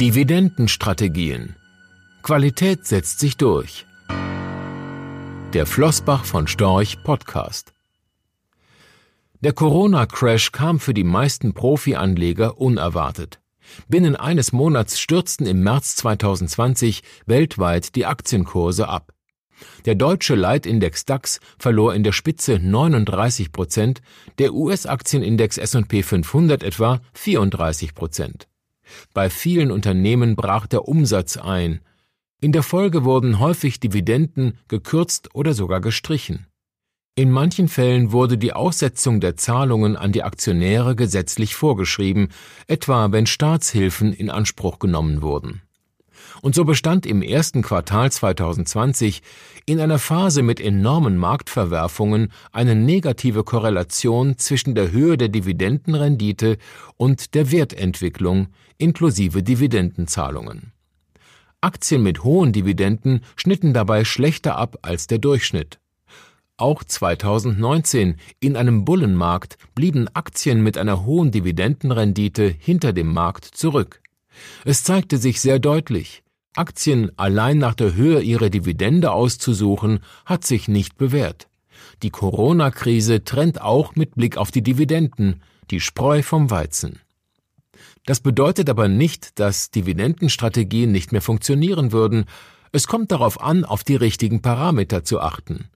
Dividendenstrategien. Qualität setzt sich durch. Der Flossbach von Storch Podcast. Der Corona-Crash kam für die meisten Profi-Anleger unerwartet. Binnen eines Monats stürzten im März 2020 weltweit die Aktienkurse ab. Der deutsche Leitindex DAX verlor in der Spitze 39 Prozent, der US-Aktienindex S&P 500 etwa 34 Prozent. Bei vielen Unternehmen brach der Umsatz ein. In der Folge wurden häufig Dividenden gekürzt oder sogar gestrichen. In manchen Fällen wurde die Aussetzung der Zahlungen an die Aktionäre gesetzlich vorgeschrieben, etwa wenn Staatshilfen in Anspruch genommen wurden. Und so bestand im ersten Quartal 2020 in einer Phase mit enormen Marktverwerfungen eine negative Korrelation zwischen der Höhe der Dividendenrendite und der Wertentwicklung inklusive Dividendenzahlungen. Aktien mit hohen Dividenden schnitten dabei schlechter ab als der Durchschnitt. Auch 2019 in einem Bullenmarkt blieben Aktien mit einer hohen Dividendenrendite hinter dem Markt zurück. Es zeigte sich sehr deutlich, Aktien allein nach der Höhe ihrer Dividende auszusuchen, hat sich nicht bewährt. Die Corona-Krise trennt auch mit Blick auf die Dividenden, die Spreu vom Weizen. Das bedeutet aber nicht, dass Dividendenstrategien nicht mehr funktionieren würden. Es kommt darauf an, auf die richtigen Parameter zu achten.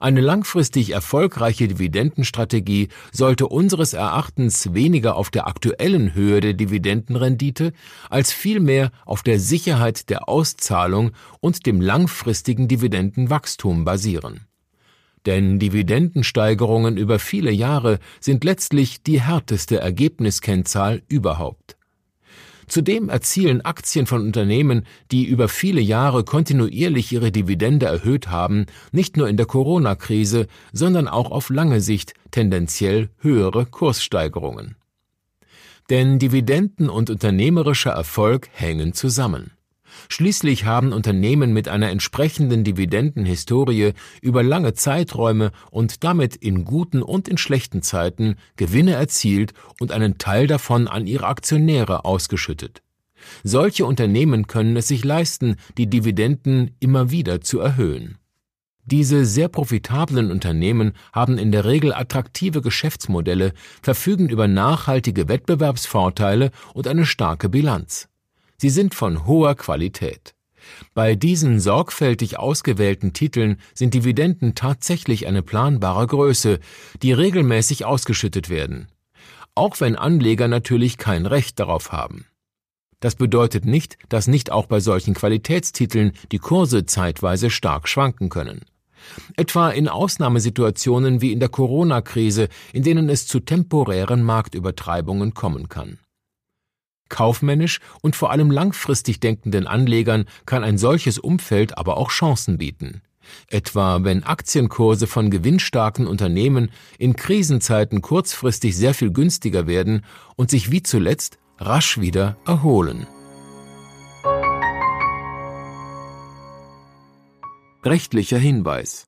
Eine langfristig erfolgreiche Dividendenstrategie sollte unseres Erachtens weniger auf der aktuellen Höhe der Dividendenrendite als vielmehr auf der Sicherheit der Auszahlung und dem langfristigen Dividendenwachstum basieren. Denn Dividendensteigerungen über viele Jahre sind letztlich die härteste Ergebniskennzahl überhaupt. Zudem erzielen Aktien von Unternehmen, die über viele Jahre kontinuierlich ihre Dividende erhöht haben, nicht nur in der Corona-Krise, sondern auch auf lange Sicht tendenziell höhere Kurssteigerungen. Denn Dividenden und unternehmerischer Erfolg hängen zusammen. Schließlich haben Unternehmen mit einer entsprechenden Dividendenhistorie über lange Zeiträume und damit in guten und in schlechten Zeiten Gewinne erzielt und einen Teil davon an ihre Aktionäre ausgeschüttet. Solche Unternehmen können es sich leisten, die Dividenden immer wieder zu erhöhen. Diese sehr profitablen Unternehmen haben in der Regel attraktive Geschäftsmodelle, verfügen über nachhaltige Wettbewerbsvorteile und eine starke Bilanz. Sie sind von hoher Qualität. Bei diesen sorgfältig ausgewählten Titeln sind Dividenden tatsächlich eine planbare Größe, die regelmäßig ausgeschüttet werden. Auch wenn Anleger natürlich kein Recht darauf haben. Das bedeutet nicht, dass nicht auch bei solchen Qualitätstiteln die Kurse zeitweise stark schwanken können. Etwa in Ausnahmesituationen wie in der Corona-Krise, in denen es zu temporären Marktübertreibungen kommen kann. Kaufmännisch und vor allem langfristig denkenden Anlegern kann ein solches Umfeld aber auch Chancen bieten. Etwa wenn Aktienkurse von gewinnstarken Unternehmen in Krisenzeiten kurzfristig sehr viel günstiger werden und sich wie zuletzt rasch wieder erholen. Rechtlicher Hinweis